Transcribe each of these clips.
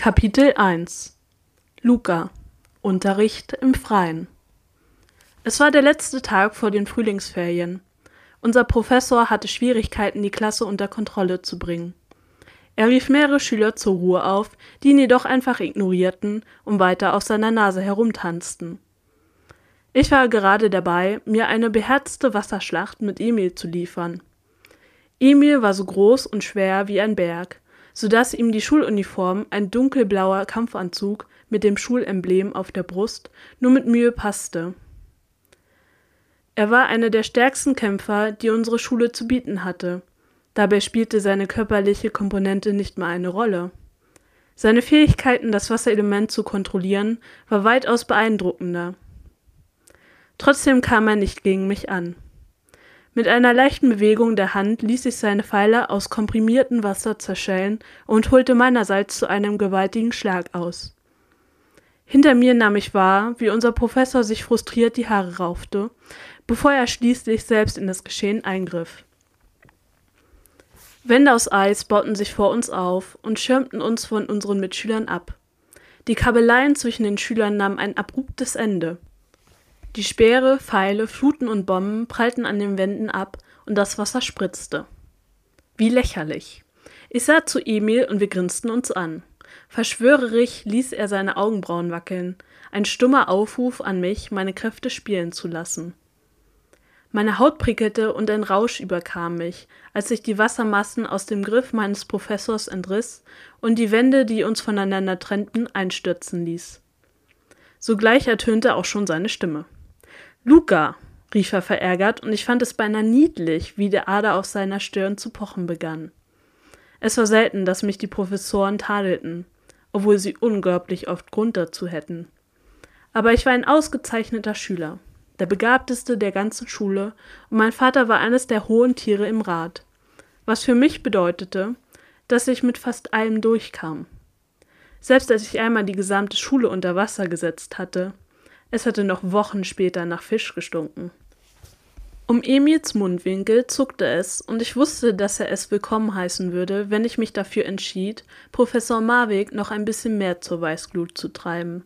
Kapitel 1 Luca Unterricht im Freien Es war der letzte Tag vor den Frühlingsferien. Unser Professor hatte Schwierigkeiten, die Klasse unter Kontrolle zu bringen. Er rief mehrere Schüler zur Ruhe auf, die ihn jedoch einfach ignorierten und weiter auf seiner Nase herumtanzten. Ich war gerade dabei, mir eine beherzte Wasserschlacht mit Emil zu liefern. Emil war so groß und schwer wie ein Berg, so dass ihm die Schuluniform, ein dunkelblauer Kampfanzug mit dem Schulemblem auf der Brust, nur mit Mühe passte. Er war einer der stärksten Kämpfer, die unsere Schule zu bieten hatte. Dabei spielte seine körperliche Komponente nicht mal eine Rolle. Seine Fähigkeiten, das Wasserelement zu kontrollieren, war weitaus beeindruckender. Trotzdem kam er nicht gegen mich an. Mit einer leichten Bewegung der Hand ließ ich seine Pfeile aus komprimiertem Wasser zerschellen und holte meinerseits zu einem gewaltigen Schlag aus. Hinter mir nahm ich wahr, wie unser Professor sich frustriert die Haare raufte, bevor er schließlich selbst in das Geschehen eingriff. Wände aus Eis bauten sich vor uns auf und schirmten uns von unseren Mitschülern ab. Die Kabeleien zwischen den Schülern nahmen ein abruptes Ende. Die Speere, Pfeile, Fluten und Bomben prallten an den Wänden ab und das Wasser spritzte. Wie lächerlich. Ich sah zu Emil und wir grinsten uns an. Verschwörerisch ließ er seine Augenbrauen wackeln, ein stummer Aufruf an mich, meine Kräfte spielen zu lassen. Meine Haut prickelte und ein Rausch überkam mich, als ich die Wassermassen aus dem Griff meines Professors entriss und die Wände, die uns voneinander trennten, einstürzen ließ. Sogleich ertönte auch schon seine Stimme. Luca, rief er verärgert, und ich fand es beinahe niedlich, wie der Ader auf seiner Stirn zu pochen begann. Es war selten, dass mich die Professoren tadelten, obwohl sie unglaublich oft Grund dazu hätten. Aber ich war ein ausgezeichneter Schüler, der begabteste der ganzen Schule, und mein Vater war eines der hohen Tiere im Rat, was für mich bedeutete, dass ich mit fast allem durchkam. Selbst als ich einmal die gesamte Schule unter Wasser gesetzt hatte, es hatte noch Wochen später nach Fisch gestunken. Um Emils Mundwinkel zuckte es, und ich wusste, dass er es willkommen heißen würde, wenn ich mich dafür entschied, Professor Marwig noch ein bisschen mehr zur Weißglut zu treiben.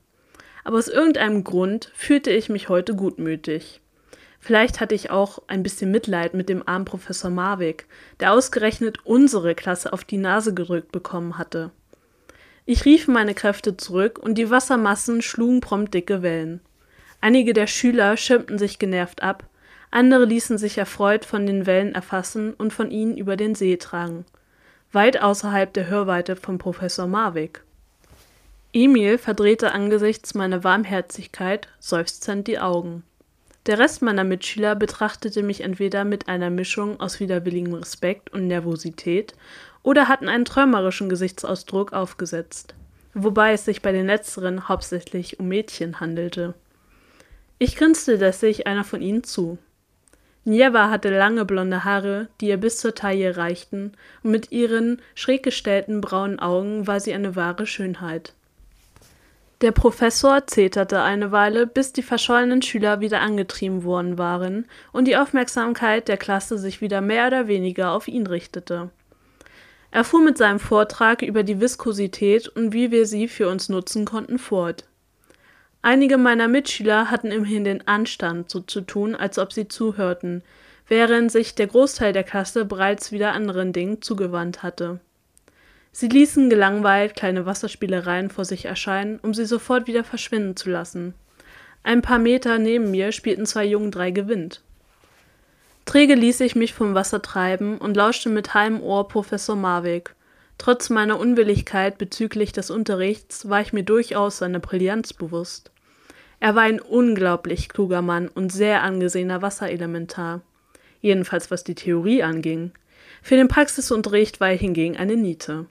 Aber aus irgendeinem Grund fühlte ich mich heute gutmütig. Vielleicht hatte ich auch ein bisschen Mitleid mit dem armen Professor Marwig, der ausgerechnet unsere Klasse auf die Nase gedrückt bekommen hatte. Ich rief meine Kräfte zurück und die Wassermassen schlugen prompt dicke Wellen. Einige der Schüler schirmten sich genervt ab, andere ließen sich erfreut von den Wellen erfassen und von ihnen über den See tragen, weit außerhalb der Hörweite von Professor Marwick. Emil verdrehte angesichts meiner Warmherzigkeit seufzend die Augen. Der Rest meiner Mitschüler betrachtete mich entweder mit einer Mischung aus widerwilligem Respekt und Nervosität oder hatten einen träumerischen Gesichtsausdruck aufgesetzt, wobei es sich bei den letzteren hauptsächlich um Mädchen handelte. Ich grinste lässig einer von ihnen zu. Nieva hatte lange blonde Haare, die ihr bis zur Taille reichten, und mit ihren schräg gestellten braunen Augen war sie eine wahre Schönheit. Der Professor zeterte eine Weile, bis die verschollenen Schüler wieder angetrieben worden waren und die Aufmerksamkeit der Klasse sich wieder mehr oder weniger auf ihn richtete. Er fuhr mit seinem Vortrag über die Viskosität und wie wir sie für uns nutzen konnten fort. Einige meiner Mitschüler hatten immerhin den Anstand, so zu tun, als ob sie zuhörten, während sich der Großteil der Klasse bereits wieder anderen Dingen zugewandt hatte. Sie ließen gelangweilt kleine Wasserspielereien vor sich erscheinen, um sie sofort wieder verschwinden zu lassen. Ein paar Meter neben mir spielten zwei Jungen drei Gewinnt. Träge ließ ich mich vom Wasser treiben und lauschte mit halbem Ohr Professor Marwick. Trotz meiner Unwilligkeit bezüglich des Unterrichts war ich mir durchaus seiner Brillanz bewusst. Er war ein unglaublich kluger Mann und sehr angesehener Wasserelementar. Jedenfalls was die Theorie anging. Für den Praxisunterricht war er hingegen eine Niete.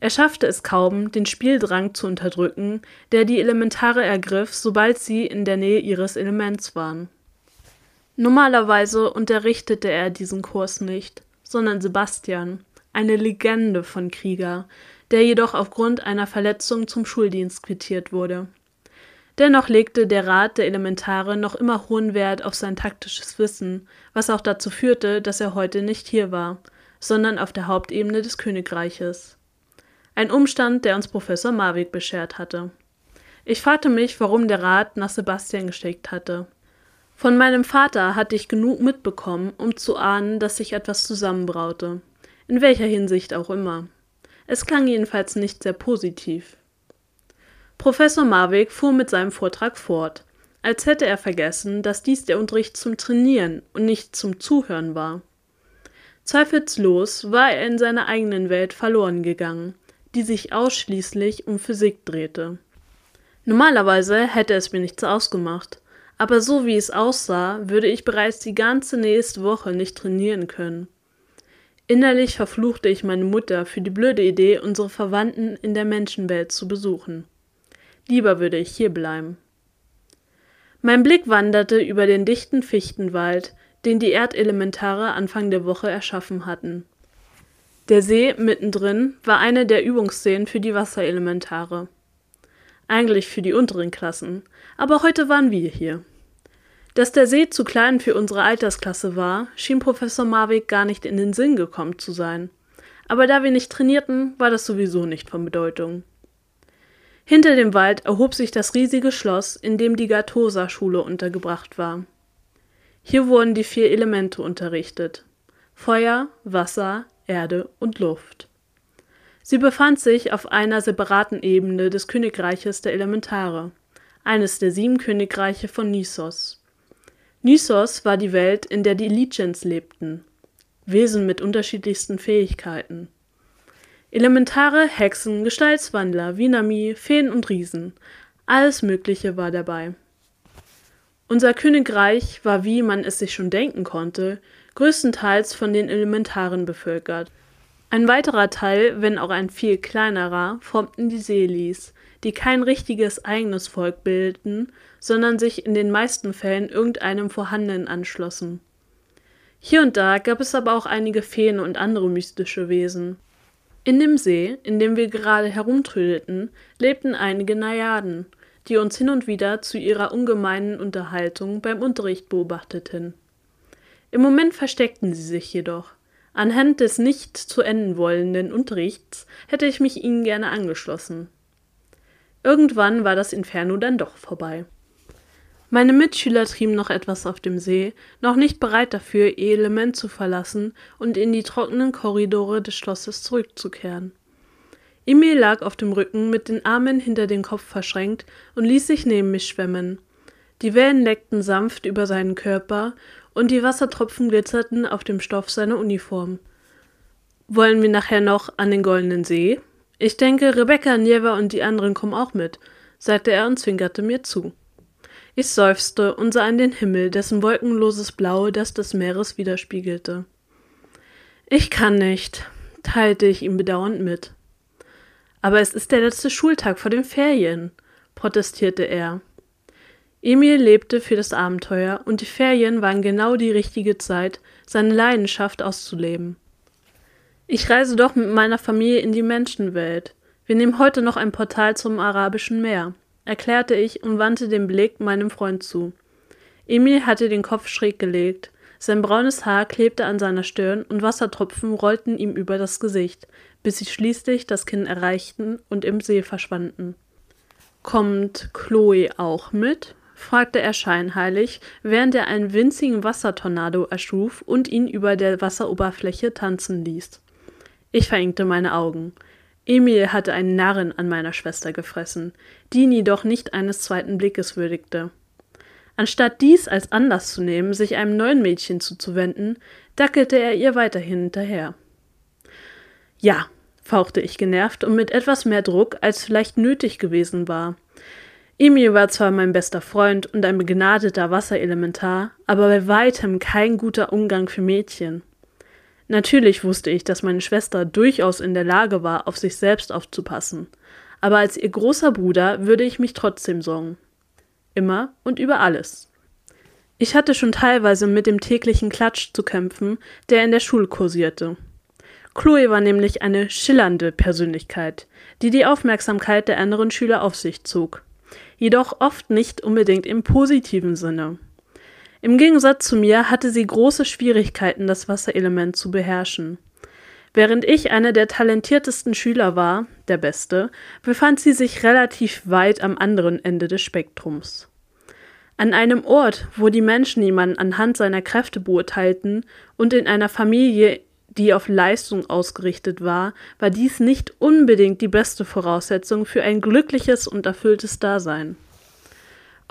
Er schaffte es kaum, den Spieldrang zu unterdrücken, der die Elementare ergriff, sobald sie in der Nähe ihres Elements waren. Normalerweise unterrichtete er diesen Kurs nicht, sondern Sebastian, eine Legende von Krieger, der jedoch aufgrund einer Verletzung zum Schuldienst quittiert wurde. Dennoch legte der Rat der Elementare noch immer hohen Wert auf sein taktisches Wissen, was auch dazu führte, dass er heute nicht hier war, sondern auf der Hauptebene des Königreiches. Ein Umstand, der uns Professor Marwig beschert hatte. Ich fragte mich, warum der Rat nach Sebastian geschickt hatte. Von meinem Vater hatte ich genug mitbekommen, um zu ahnen, dass sich etwas zusammenbraute. In welcher Hinsicht auch immer. Es klang jedenfalls nicht sehr positiv. Professor Marwig fuhr mit seinem Vortrag fort, als hätte er vergessen, dass dies der Unterricht zum Trainieren und nicht zum Zuhören war. Zweifellos war er in seiner eigenen Welt verloren gegangen, die sich ausschließlich um Physik drehte. Normalerweise hätte es mir nichts ausgemacht, aber so wie es aussah, würde ich bereits die ganze nächste Woche nicht trainieren können. Innerlich verfluchte ich meine Mutter für die blöde Idee, unsere Verwandten in der Menschenwelt zu besuchen. Lieber würde ich hier bleiben. Mein Blick wanderte über den dichten Fichtenwald, den die Erdelementare Anfang der Woche erschaffen hatten. Der See mittendrin war eine der Übungsszenen für die Wasserelementare. Eigentlich für die unteren Klassen, aber heute waren wir hier. Dass der See zu klein für unsere Altersklasse war, schien Professor Marwig gar nicht in den Sinn gekommen zu sein. Aber da wir nicht trainierten, war das sowieso nicht von Bedeutung. Hinter dem Wald erhob sich das riesige Schloss, in dem die Gattosa-Schule untergebracht war. Hier wurden die vier Elemente unterrichtet: Feuer, Wasser, Erde und Luft. Sie befand sich auf einer separaten Ebene des Königreiches der Elementare, eines der sieben Königreiche von Nisos. Nisos war die Welt, in der die Lichens lebten, Wesen mit unterschiedlichsten Fähigkeiten. Elementare, Hexen, Gestaltswandler, Vinami, Feen und Riesen, alles Mögliche war dabei. Unser Königreich war, wie man es sich schon denken konnte, größtenteils von den Elementaren bevölkert. Ein weiterer Teil, wenn auch ein viel kleinerer, formten die Seelis, die kein richtiges eigenes Volk bildeten, sondern sich in den meisten Fällen irgendeinem vorhandenen anschlossen. Hier und da gab es aber auch einige Feen und andere mystische Wesen. In dem See, in dem wir gerade herumtrödelten, lebten einige Najaden, die uns hin und wieder zu ihrer ungemeinen Unterhaltung beim Unterricht beobachteten. Im Moment versteckten sie sich jedoch. Anhand des nicht zu enden wollenden Unterrichts hätte ich mich ihnen gerne angeschlossen. Irgendwann war das Inferno dann doch vorbei. Meine Mitschüler trieben noch etwas auf dem See, noch nicht bereit dafür, ihr Element zu verlassen und in die trockenen Korridore des Schlosses zurückzukehren. Emil lag auf dem Rücken mit den Armen hinter den Kopf verschränkt und ließ sich neben mich schwemmen. Die Wellen leckten sanft über seinen Körper und die Wassertropfen glitzerten auf dem Stoff seiner Uniform. Wollen wir nachher noch an den Goldenen See? Ich denke, Rebecca, Nieva und die anderen kommen auch mit, sagte er und zwinkerte mir zu. Ich seufzte und sah in den Himmel, dessen wolkenloses Blau das des Meeres widerspiegelte. Ich kann nicht, teilte ich ihm bedauernd mit. Aber es ist der letzte Schultag vor den Ferien, protestierte er. Emil lebte für das Abenteuer und die Ferien waren genau die richtige Zeit, seine Leidenschaft auszuleben. Ich reise doch mit meiner Familie in die Menschenwelt. Wir nehmen heute noch ein Portal zum Arabischen Meer, erklärte ich und wandte den Blick meinem Freund zu. Emil hatte den Kopf schräg gelegt, sein braunes Haar klebte an seiner Stirn und Wassertropfen rollten ihm über das Gesicht, bis sie schließlich das Kinn erreichten und im See verschwanden. Kommt Chloe auch mit? fragte er scheinheilig, während er einen winzigen Wassertornado erschuf und ihn über der Wasseroberfläche tanzen ließ. Ich verengte meine Augen. Emil hatte einen Narren an meiner Schwester gefressen, die ihn jedoch nicht eines zweiten Blickes würdigte. Anstatt dies als Anlass zu nehmen, sich einem neuen Mädchen zuzuwenden, dackelte er ihr weiterhin hinterher. Ja, fauchte ich genervt und mit etwas mehr Druck, als vielleicht nötig gewesen war. Emil war zwar mein bester Freund und ein begnadeter Wasserelementar, aber bei weitem kein guter Umgang für Mädchen. Natürlich wusste ich, dass meine Schwester durchaus in der Lage war, auf sich selbst aufzupassen, aber als ihr großer Bruder würde ich mich trotzdem sorgen. Immer und über alles. Ich hatte schon teilweise mit dem täglichen Klatsch zu kämpfen, der in der Schule kursierte. Chloe war nämlich eine schillernde Persönlichkeit, die die Aufmerksamkeit der anderen Schüler auf sich zog jedoch oft nicht unbedingt im positiven Sinne. Im Gegensatz zu mir hatte sie große Schwierigkeiten, das Wasserelement zu beherrschen. Während ich einer der talentiertesten Schüler war, der Beste, befand sie sich relativ weit am anderen Ende des Spektrums. An einem Ort, wo die Menschen jemanden anhand seiner Kräfte beurteilten und in einer Familie, die auf Leistung ausgerichtet war, war dies nicht unbedingt die beste Voraussetzung für ein glückliches und erfülltes Dasein.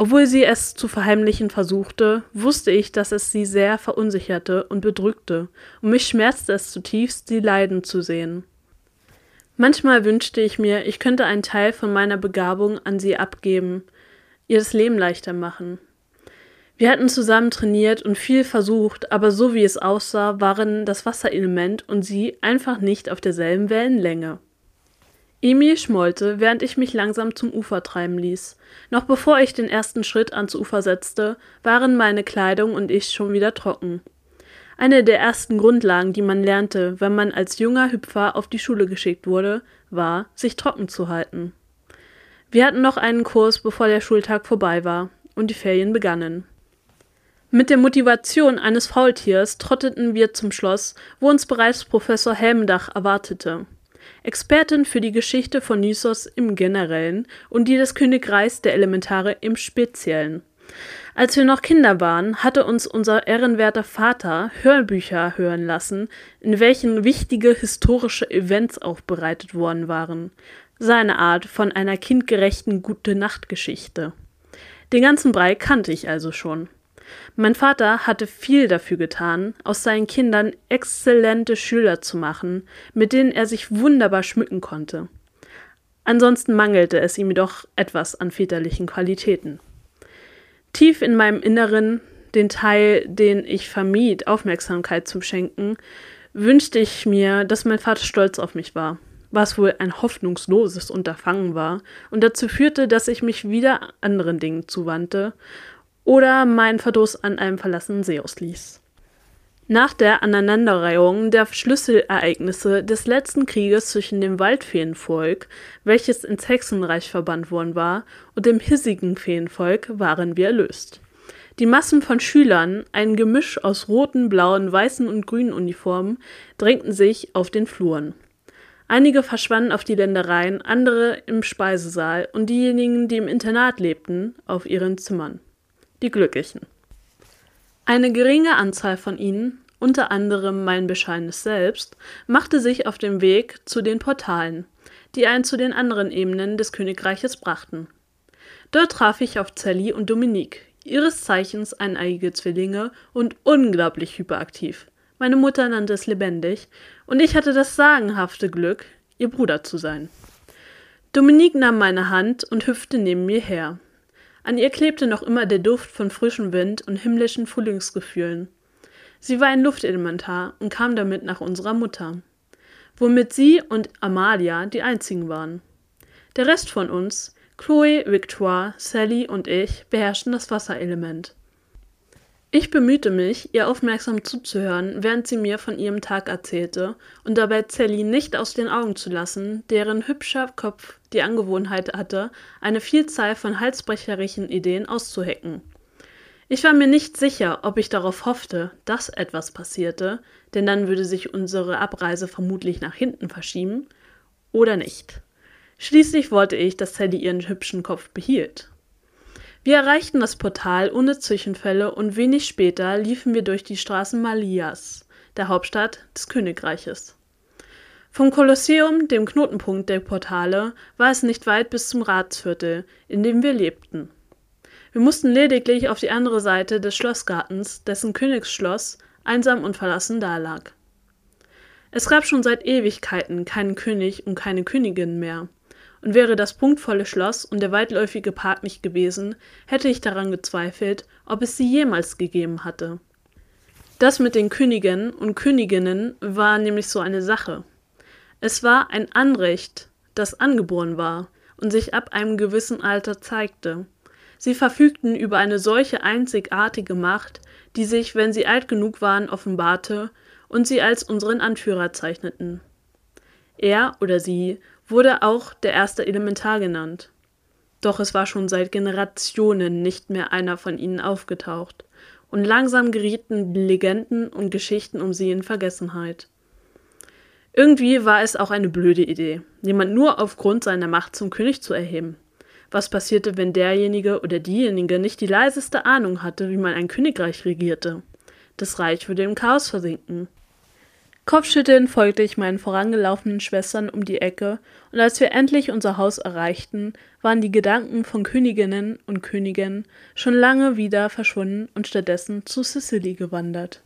Obwohl sie es zu verheimlichen versuchte, wusste ich, dass es sie sehr verunsicherte und bedrückte, und mich schmerzte es zutiefst, sie leiden zu sehen. Manchmal wünschte ich mir, ich könnte einen Teil von meiner Begabung an sie abgeben, ihr das Leben leichter machen. Wir hatten zusammen trainiert und viel versucht, aber so wie es aussah, waren das Wasserelement und sie einfach nicht auf derselben Wellenlänge. Emil schmollte, während ich mich langsam zum Ufer treiben ließ. Noch bevor ich den ersten Schritt ans Ufer setzte, waren meine Kleidung und ich schon wieder trocken. Eine der ersten Grundlagen, die man lernte, wenn man als junger Hüpfer auf die Schule geschickt wurde, war, sich trocken zu halten. Wir hatten noch einen Kurs, bevor der Schultag vorbei war und die Ferien begannen. Mit der Motivation eines Faultiers trotteten wir zum Schloss, wo uns bereits Professor Helmdach erwartete. Expertin für die Geschichte von Nysos im Generellen und die des Königreichs der Elementare im Speziellen. Als wir noch Kinder waren, hatte uns unser ehrenwerter Vater Hörbücher hören lassen, in welchen wichtige historische Events aufbereitet worden waren. Seine Art von einer kindgerechten Gute-Nacht-Geschichte. Den ganzen Brei kannte ich also schon. Mein Vater hatte viel dafür getan, aus seinen Kindern exzellente Schüler zu machen, mit denen er sich wunderbar schmücken konnte. Ansonsten mangelte es ihm jedoch etwas an väterlichen Qualitäten. Tief in meinem Inneren, den Teil, den ich vermied, Aufmerksamkeit zu schenken, wünschte ich mir, dass mein Vater stolz auf mich war, was wohl ein hoffnungsloses Unterfangen war und dazu führte, dass ich mich wieder anderen Dingen zuwandte oder meinen Verdruss an einem verlassenen See ausließ. Nach der Aneinanderreihung der Schlüsselereignisse des letzten Krieges zwischen dem Waldfeenvolk, welches ins Hexenreich verbannt worden war, und dem hissigen Feenvolk waren wir erlöst. Die Massen von Schülern, ein Gemisch aus roten, blauen, weißen und grünen Uniformen, drängten sich auf den Fluren. Einige verschwanden auf die Ländereien, andere im Speisesaal und diejenigen, die im Internat lebten, auf ihren Zimmern die Glücklichen. Eine geringe Anzahl von ihnen, unter anderem mein bescheidenes Selbst, machte sich auf den Weg zu den Portalen, die einen zu den anderen Ebenen des Königreiches brachten. Dort traf ich auf Sally und Dominique, ihres Zeichens eineigige Zwillinge und unglaublich hyperaktiv. Meine Mutter nannte es lebendig, und ich hatte das sagenhafte Glück, ihr Bruder zu sein. Dominique nahm meine Hand und hüpfte neben mir her. An ihr klebte noch immer der Duft von frischem Wind und himmlischen Frühlingsgefühlen. Sie war ein Luftelementar und kam damit nach unserer Mutter, womit sie und Amalia die einzigen waren. Der Rest von uns, Chloe, Victoire, Sally und ich, beherrschten das Wasserelement. Ich bemühte mich, ihr aufmerksam zuzuhören, während sie mir von ihrem Tag erzählte und dabei Sally nicht aus den Augen zu lassen, deren hübscher Kopf die Angewohnheit hatte, eine Vielzahl von halsbrecherischen Ideen auszuhecken. Ich war mir nicht sicher, ob ich darauf hoffte, dass etwas passierte, denn dann würde sich unsere Abreise vermutlich nach hinten verschieben, oder nicht. Schließlich wollte ich, dass Sally ihren hübschen Kopf behielt. Wir erreichten das Portal ohne Zwischenfälle und wenig später liefen wir durch die Straßen Malias, der Hauptstadt des Königreiches. Vom Kolosseum, dem Knotenpunkt der Portale, war es nicht weit bis zum Ratsviertel, in dem wir lebten. Wir mussten lediglich auf die andere Seite des Schlossgartens, dessen Königsschloss einsam und verlassen dalag. Es gab schon seit Ewigkeiten keinen König und keine Königin mehr und wäre das prunkvolle Schloss und der weitläufige Park nicht gewesen, hätte ich daran gezweifelt, ob es sie jemals gegeben hatte. Das mit den Königen und Königinnen war nämlich so eine Sache. Es war ein Anrecht, das angeboren war und sich ab einem gewissen Alter zeigte. Sie verfügten über eine solche einzigartige Macht, die sich, wenn sie alt genug waren, offenbarte und sie als unseren Anführer zeichneten. Er oder sie wurde auch der erste Elementar genannt. Doch es war schon seit Generationen nicht mehr einer von ihnen aufgetaucht, und langsam gerieten Legenden und Geschichten um sie in Vergessenheit. Irgendwie war es auch eine blöde Idee, jemand nur aufgrund seiner Macht zum König zu erheben. Was passierte, wenn derjenige oder diejenige nicht die leiseste Ahnung hatte, wie man ein Königreich regierte? Das Reich würde im Chaos versinken. Kopfschüttelnd folgte ich meinen vorangelaufenen Schwestern um die Ecke, und als wir endlich unser Haus erreichten, waren die Gedanken von Königinnen und Königen schon lange wieder verschwunden und stattdessen zu Sicily gewandert.